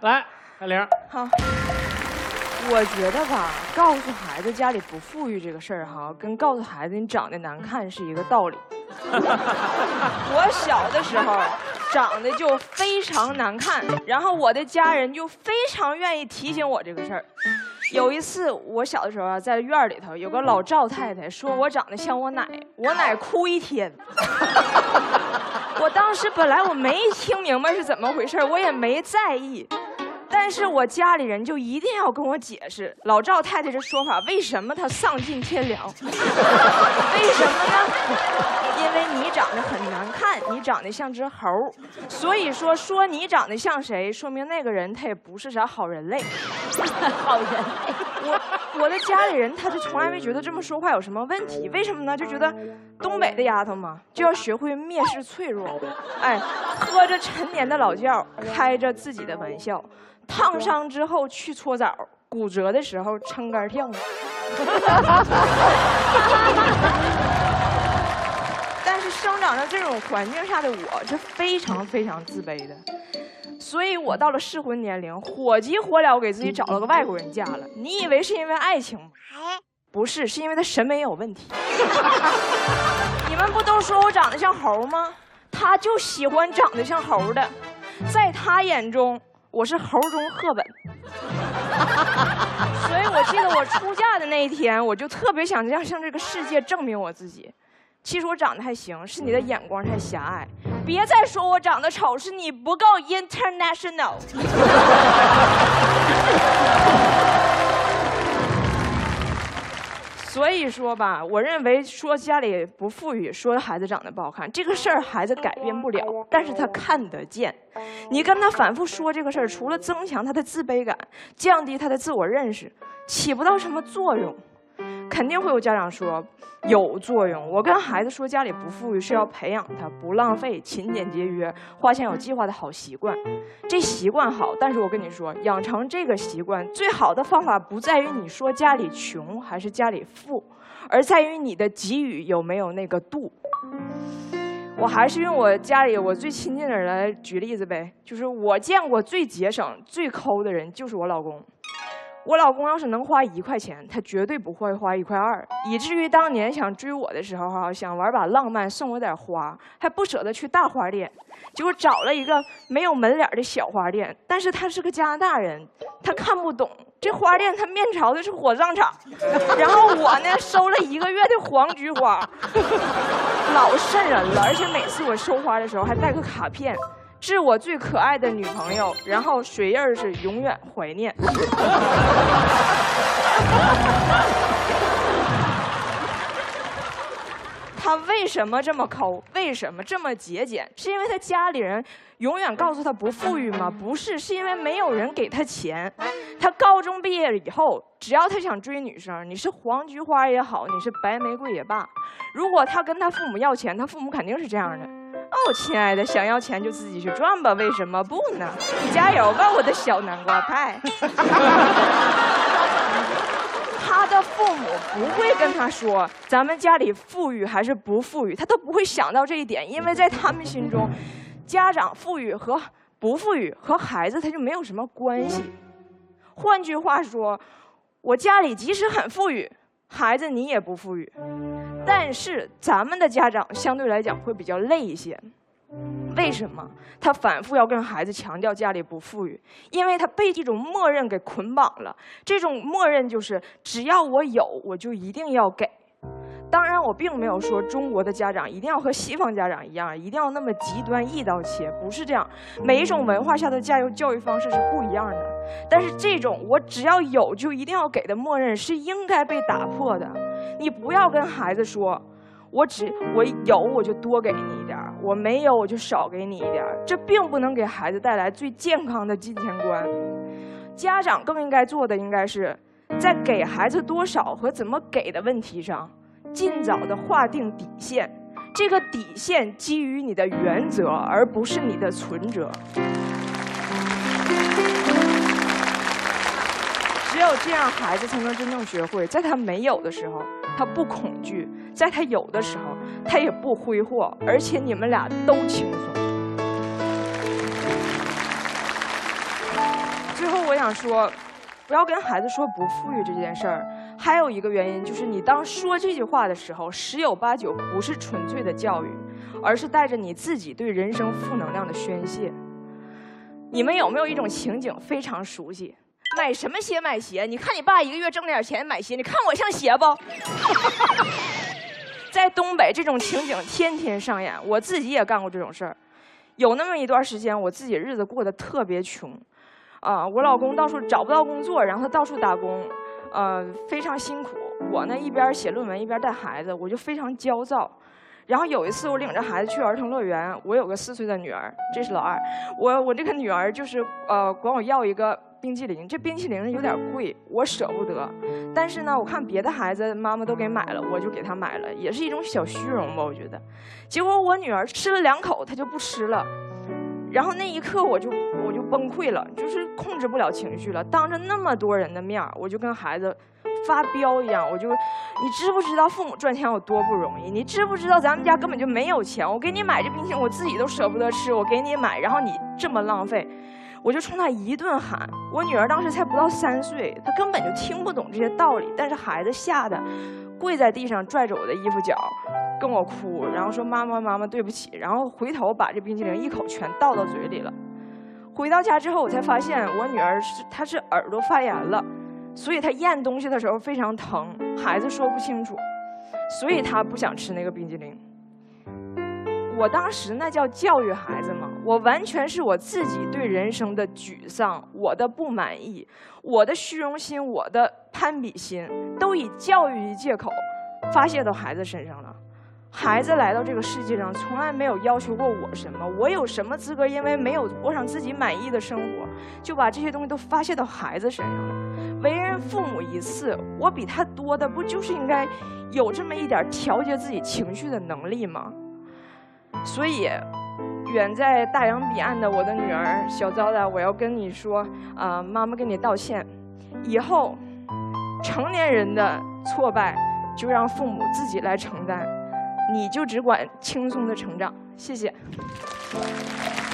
来，小玲。好，我觉得吧，告诉孩子家里不富裕这个事儿哈，跟告诉孩子你长得难看是一个道理。我小的时候长得就非常难看，然后我的家人就非常愿意提醒我这个事儿。有一次我小的时候啊，在院里头有个老赵太太说我长得像我奶，我奶哭一天。我当时本来我没听明白是怎么回事，我也没在意。但是我家里人就一定要跟我解释老赵太太这说法为什么她丧尽天良？为什么呢？因为你长得很难看，你长得像只猴所以说说你长得像谁，说明那个人他也不是啥好人类。好人，我我的家里人他就从来没觉得这么说话有什么问题，为什么呢？就觉得东北的丫头嘛，就要学会蔑视脆弱，哎，喝着陈年的老窖，开着自己的玩笑。烫伤之后去搓澡，骨折的时候撑杆跳。但是生长在这种环境下的我是非常非常自卑的，所以我到了适婚年龄，火急火燎给自己找了个外国人嫁了。你以为是因为爱情吗？不是，是因为他审美有问题。你们不都说我长得像猴吗？他就喜欢长得像猴的，在他眼中。我是猴中赫本，所以我记得我出嫁的那一天，我就特别想要向这个世界证明我自己。其实我长得还行，是你的眼光太狭隘。别再说我长得丑，是你不够 international。所以说吧，我认为说家里不富裕，说孩子长得不好看，这个事儿孩子改变不了，但是他看得见。你跟他反复说这个事儿，除了增强他的自卑感，降低他的自我认识，起不到什么作用。肯定会有家长说有作用。我跟孩子说家里不富裕是要培养他不浪费、勤俭节约、花钱有计划的好习惯。这习惯好，但是我跟你说，养成这个习惯最好的方法不在于你说家里穷还是家里富，而在于你的给予有没有那个度。我还是用我家里我最亲近的人来举例子呗，就是我见过最节省、最抠的人就是我老公。我老公要是能花一块钱，他绝对不会花一块二，以至于当年想追我的时候，哈，想玩把浪漫，送我点花，还不舍得去大花店，结果找了一个没有门脸的小花店。但是他是个加拿大人，他看不懂这花店，他面朝的是火葬场。然后我呢，收了一个月的黄菊花，老瘆人了，而且每次我收花的时候还带个卡片。致我最可爱的女朋友，然后水印是永远怀念。他为什么这么抠？为什么这么节俭？是因为他家里人永远告诉他不富裕吗？不是，是因为没有人给他钱。他高中毕业了以后，只要他想追女生，你是黄菊花也好，你是白玫瑰也罢，如果他跟他父母要钱，他父母肯定是这样的。哦，亲爱的，想要钱就自己去赚吧，为什么不呢？你加油吧，我的小南瓜派。他的父母不会跟他说咱们家里富裕还是不富裕，他都不会想到这一点，因为在他们心中，家长富裕和不富裕和孩子他就没有什么关系。换句话说，我家里即使很富裕。孩子，你也不富裕，但是咱们的家长相对来讲会比较累一些。为什么？他反复要跟孩子强调家里不富裕，因为他被这种默认给捆绑了。这种默认就是，只要我有，我就一定要给。当然，我并没有说中国的家长一定要和西方家长一样，一定要那么极端一刀切，不是这样。每一种文化下的教育教育方式是不一样的。但是这种我只要有就一定要给的默认是应该被打破的。你不要跟孩子说，我只我有我就多给你一点我没有我就少给你一点这并不能给孩子带来最健康的金钱观。家长更应该做的应该是在给孩子多少和怎么给的问题上。尽早的划定底线，这个底线基于你的原则，而不是你的存折。只有这样，孩子才能真正学会，在他没有的时候，他不恐惧；在他有的时候，他也不挥霍，而且你们俩都轻松。最后我想说，不要跟孩子说不富裕这件事儿。还有一个原因就是，你当说这句话的时候，十有八九不是纯粹的教育，而是带着你自己对人生负能量的宣泄。你们有没有一种情景非常熟悉？买什么鞋？买鞋？你看你爸一个月挣点钱买鞋，你看我像鞋不？在东北，这种情景天天上演。我自己也干过这种事儿。有那么一段时间，我自己日子过得特别穷，啊，我老公到处找不到工作，然后他到处打工，呃，非常辛苦。我呢一边写论文一边带孩子，我就非常焦躁。然后有一次，我领着孩子去儿童乐园，我有个四岁的女儿，这是老二。我我这个女儿就是呃管我要一个冰淇淋，这冰淇淋有点贵，我舍不得。但是呢，我看别的孩子妈妈都给买了，我就给她买了，也是一种小虚荣吧，我觉得。结果我女儿吃了两口，她就不吃了。然后那一刻我就我就崩溃了，就是控制不了情绪了，当着那么多人的面我就跟孩子。发飙一样，我就，你知不知道父母赚钱有多不容易？你知不知道咱们家根本就没有钱？我给你买这冰淇淋，我自己都舍不得吃，我给你买，然后你这么浪费，我就冲他一顿喊。我女儿当时才不到三岁，她根本就听不懂这些道理，但是孩子吓得跪在地上拽着我的衣服角，跟我哭，然后说妈妈妈妈对不起，然后回头把这冰淇淋一口全倒到嘴里了。回到家之后，我才发现我女儿是她是耳朵发炎了。所以她咽东西的时候非常疼，孩子说不清楚，所以她不想吃那个冰激凌。我当时那叫教育孩子吗？我完全是我自己对人生的沮丧，我的不满意，我的虚荣心，我的攀比心，都以教育为借口发泄到孩子身上了。孩子来到这个世界上，从来没有要求过我什么，我有什么资格？因为没有过上自己满意的生活，就把这些东西都发泄到孩子身上。为人父母一次，我比他多的不就是应该有这么一点调节自己情绪的能力吗？所以，远在大洋彼岸的我的女儿小糟的，我要跟你说，啊，妈妈跟你道歉，以后成年人的挫败就让父母自己来承担。你就只管轻松的成长，谢谢。